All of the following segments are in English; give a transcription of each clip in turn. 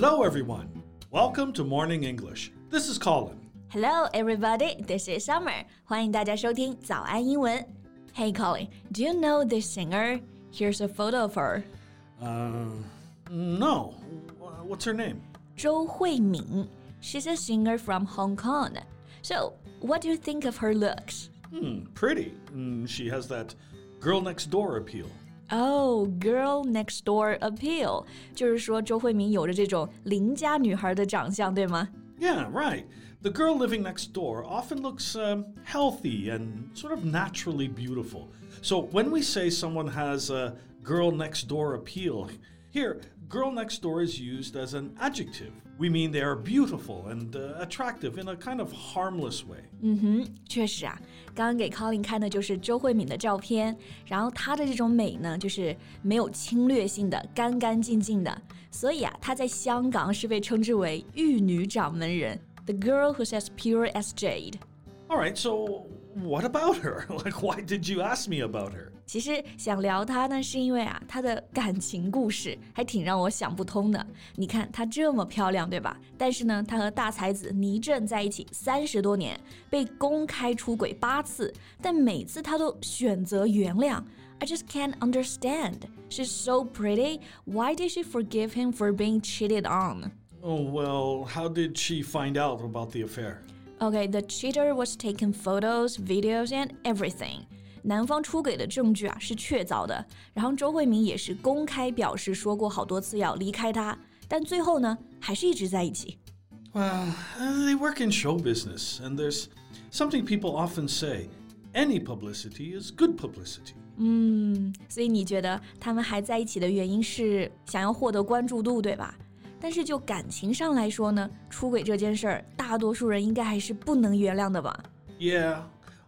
Hello, everyone. Welcome to Morning English. This is Colin. Hello, everybody. This is Summer. 欢迎大家收听早安英文。Hey, Colin, do you know this singer? Here's a photo of her. Uh, no. What's her name? 周慧敏. She's a singer from Hong Kong. So, what do you think of her looks? Hmm, pretty. Mm, she has that girl next door appeal. Oh, girl next door appeal，就是说周慧敏有着这种邻家女孩的长相，对吗？Yeah, right. The girl living next door often looks um, healthy and sort of naturally beautiful. So when we say someone has a girl next door appeal, here, girl next door is used as an adjective. We mean they are beautiful and uh, attractive in a kind of harmless way. 嗯哼，确实啊，刚刚给 Colin 看的就是周慧敏的照片，然后她的这种美呢，就是没有侵略性的，干干净净的，所以啊，她在香港是被称之为玉女掌门人，the girl who's as pure as jade. All right, so what about her? Like, why did you ask me about her? 其实想聊她呢，是因为啊，她的感情故事还挺让我想不通的。你看她这么漂亮，对吧？但是呢，她和大才子倪震在一起三十多年，被公开出轨八次，但每次她都选择原谅。I just can't understand. She's so pretty. Why did she forgive him for being cheated on? Oh, well, how did she find out about the affair? Okay, the cheater was taking photos, videos, and everything. 男方出轨的证据啊是确凿的，然后周慧敏也是公开表示说过好多次要离开他，但最后呢还是一直在一起。Well, they work in show business, and there's something people often say: any publicity is good publicity. 嗯，所以你觉得他们还在一起的原因是想要获得关注度，对吧？但是就感情上来说呢，出轨这件事儿，大多数人应该还是不能原谅的吧？Yeah,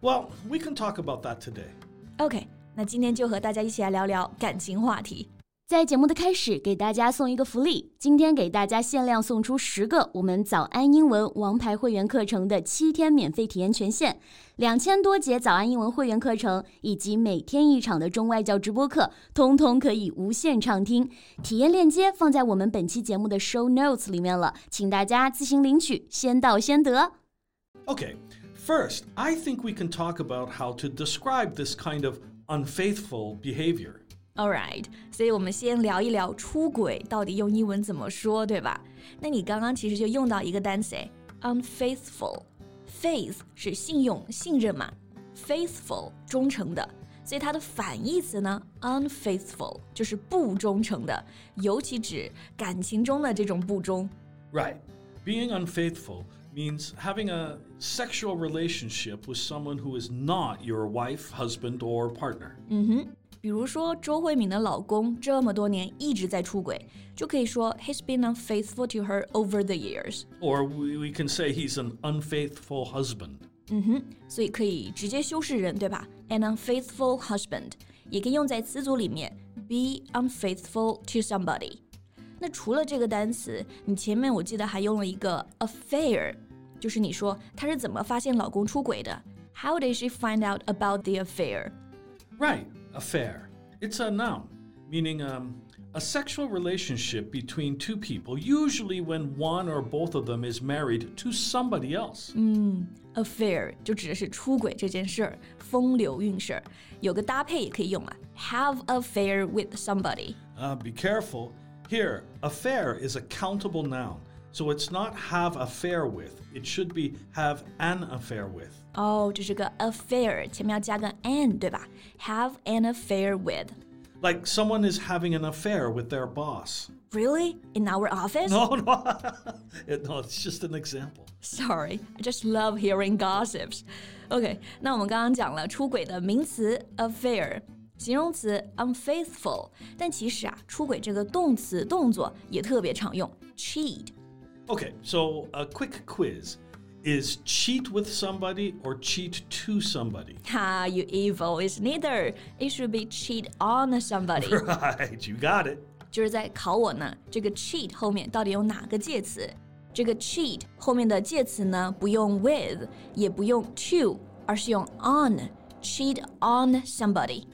well, we can talk about that today. OK，那今天就和大家一起来聊聊感情话题。在节目的开始，给大家送一个福利。今天给大家限量送出十个我们早安英文王牌会员课程的七天免费体验权限，两千多节早安英文会员课程以及每天一场的中外教直播课，通通可以无限畅听。体验链接放在我们本期节目的 show notes 里面了，请大家自行领取，先到先得。Okay, first, I think we can talk about how to describe this kind of unfaithful behavior. All right，所以我们先聊一聊出轨到底用英文怎么说，对吧？那你刚刚其实就用到一个单词，unfaithful。faith 是信用、信任嘛，faithful 忠诚的，所以它的反义词呢，unfaithful 就是不忠诚的，尤其指感情中的这种不忠。Right, being unfaithful means having a sexual relationship with someone who is not your wife, husband, or partner. 嗯哼。比如说周慧敏的老公这么多年一直在出轨，就可以说 he's been unfaithful to her over the years. Or we, we can say he's an unfaithful husband. 嗯哼，所以可以直接修饰人，对吧？An unfaithful husband 也可以用在词组里面，be unfaithful to somebody。那除了这个单词，你前面我记得还用了一个 affair， 就是你说她是怎么发现老公出轨的？How did she find out about the affair? Right affair. It's a noun, meaning um, a sexual relationship between two people, usually when one or both of them is married to somebody else. 嗯，affair 就指的是出轨这件事儿，风流韵事儿。有个搭配也可以用啊，have affair with somebody. Uh, be careful. Here, affair is a countable noun. So it's not have affair with, it should be have an affair with. 哦，这是个 affair，前面要加个 an，对吧？Have an affair with. Like someone is having an affair with their boss. Really? In our office? No, no. no, it's just an example. Sorry, I just love hearing gossips. OK，那我们刚刚讲了出轨的名词 affair。形容词 unfaithful，但其实啊，出轨这个动词动作也特别常用，cheat。 Okay, so a quick quiz. Is cheat with somebody or cheat to somebody? Ha, you evil. It's neither. It should be cheat on somebody. Right, you got it. 就是在考我呢，这个 cheat 后面到底有哪个介词？这个 cheat 后面的介词呢，不用 with，也不用 to，而是用 on。cheat on somebody.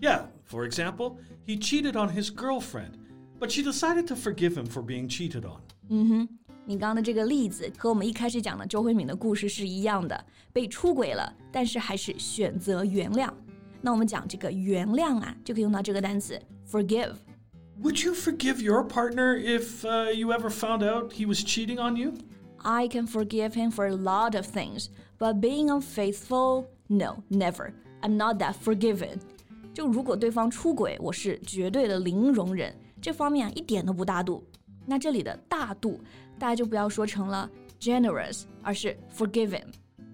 Yeah, for example, he cheated on his girlfriend. but she decided to forgive him for being cheated on. 嗯哼，你刚刚的这个例子和我们一开始讲的周慧敏的故事是一样的，被出轨了，但是还是选择原谅。那我们讲这个原谅啊，就可以用到这个单词 forgive。 Would you forgive your partner if uh, you ever found out he was cheating on you? I can forgive him for a lot of things, but being unfaithful, no, never. I'm not that forgiving. 就如果对方出轨，我是绝对的零容忍， 这方面啊一点都不大度。那这里的大度，大家就不要说成了 generous，而是 forgiving。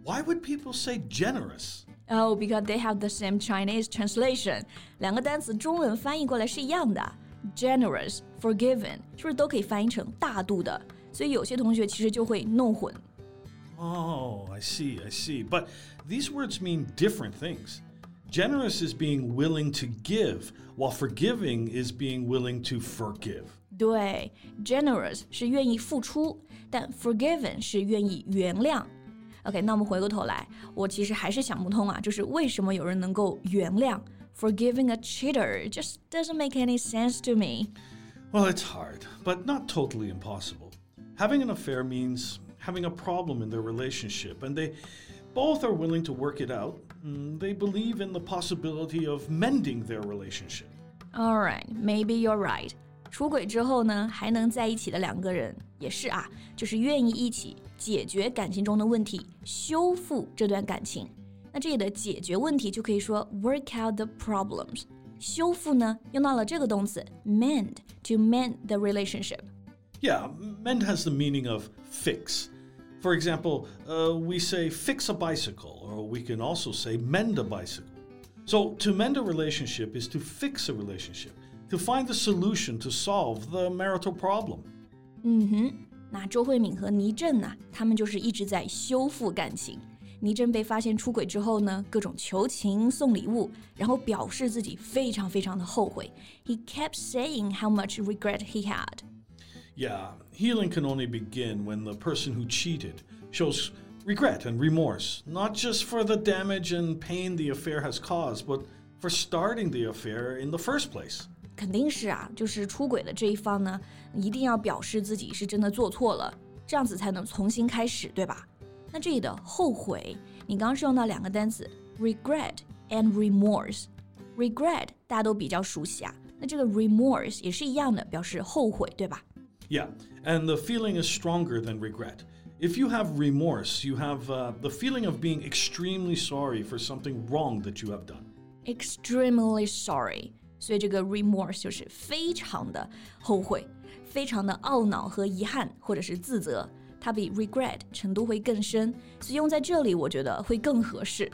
Why would people say generous? Oh, because they have the same Chinese translation，两个单词中文翻译过来是一样的。Generous, forgiving，是不是都可以翻译成大度的？所以有些同学其实就会弄混。 Oh, I see, I see. But these words mean different things. Generous is being willing to give, while forgiving is being willing to forgive. 对，generous 是愿意付出，但 forgiven 是愿意原谅。OK，那我们回过头来，我其实还是想不通啊，就是为什么有人能够原谅 forgiving a cheater just doesn't make any sense to me。 Well, it's hard, but not totally impossible. Having an affair means having a problem in their relationship, and they both are willing to work it out. Mm, They believe in the possibility of mending their relationship. All right, maybe you're right. 出轨之后呢，还能在一起的两个人也是啊，就是愿意一起解决感情中的问题，修复这段感情。那这里的解决问题就可以说 work out the problems。修复呢，用到了这个动词 mend to mend the relationship。 Yeah, mend has the meaning of fix. For example, uh, we say fix a bicycle, or we can also say mend a bicycle. So, to mend a relationship is to fix a relationship, to find the solution to solve the marital problem. 嗯哼，那周慧敏和倪震呢，他们就是一直在修复感情。倪震被发现出轨之后呢，各种求情、送礼物，然后表示自己非常非常的后悔。He kept saying how much regret he had. Yeah, healing can only begin when the person who cheated shows regret and remorse, not just for the damage and pain the affair has caused, but for starting the affair in the first place. 肯定是啊，就是出轨的这一方呢，一定要表示自己是真的做错了，这样子才能重新开始，对吧？那这里的后悔，你刚刚是用到两个单词 regret and remorse。regret 大家都比较熟悉啊，那这个 remorse 也是一样的，表示后悔，对吧？ Yeah, and the feeling is stronger than regret. If you have remorse, you have uh, the feeling of being extremely sorry for something wrong that you have done. extremely sorry，所以这个 remorse 就是非常的后悔，非常的懊恼和遗憾，或者是自责。它比 regret 程度会更深，所以用在这里我觉得会更合适。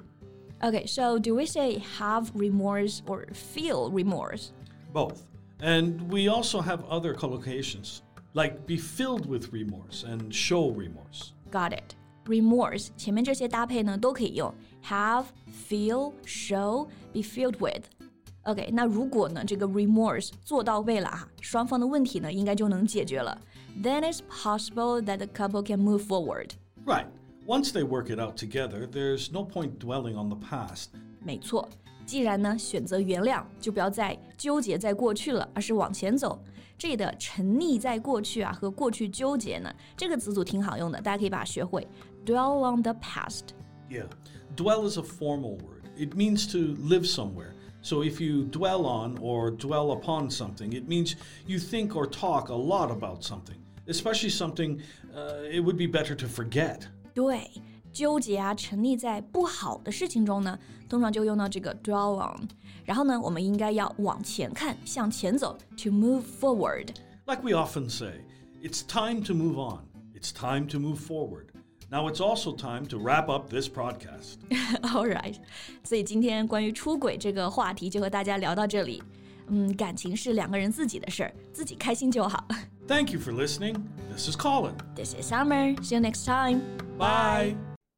Okay, so do we say have remorse or feel remorse? Both. And we also have other collocations, like be filled with remorse and show remorse. Got it. Remorse 前面这些搭配呢都可以用 have, feel, show, be filled with。OK，那如果呢这个 remorse 做到位了哈，双方的问题呢应该就能解决了。Then it's possible that the couple can move forward。 Right. Once they work it out together, there's no point dwelling on the past. 没错， 既然呢选择原谅，就不要再纠结在过去了，而是往前走。这里的沉溺在过去啊和过去纠结呢，这个词组挺好用的，大家可以把它学会。Dwell on the past。Yeah. Dwell is a formal word, it means to live somewhere. So if you dwell on or dwell upon something, it means you think or talk a lot about something, especially something uh, it would be better to forget. 对，纠结啊，沉溺在不好的事情中呢，通常就用到这个 dwell on。然后呢，我们应该要往前看，向前走，to move forward。 Like we often say, it's time to move on. It's time to move forward. Now it's also time to wrap up this podcast. All right，所以今天关于出轨这个话题就和大家聊到这里。嗯，感情是两个人自己的事儿，自己开心就好。 Thank you for listening. This is Colin. This is Summer. See you next time. Bye.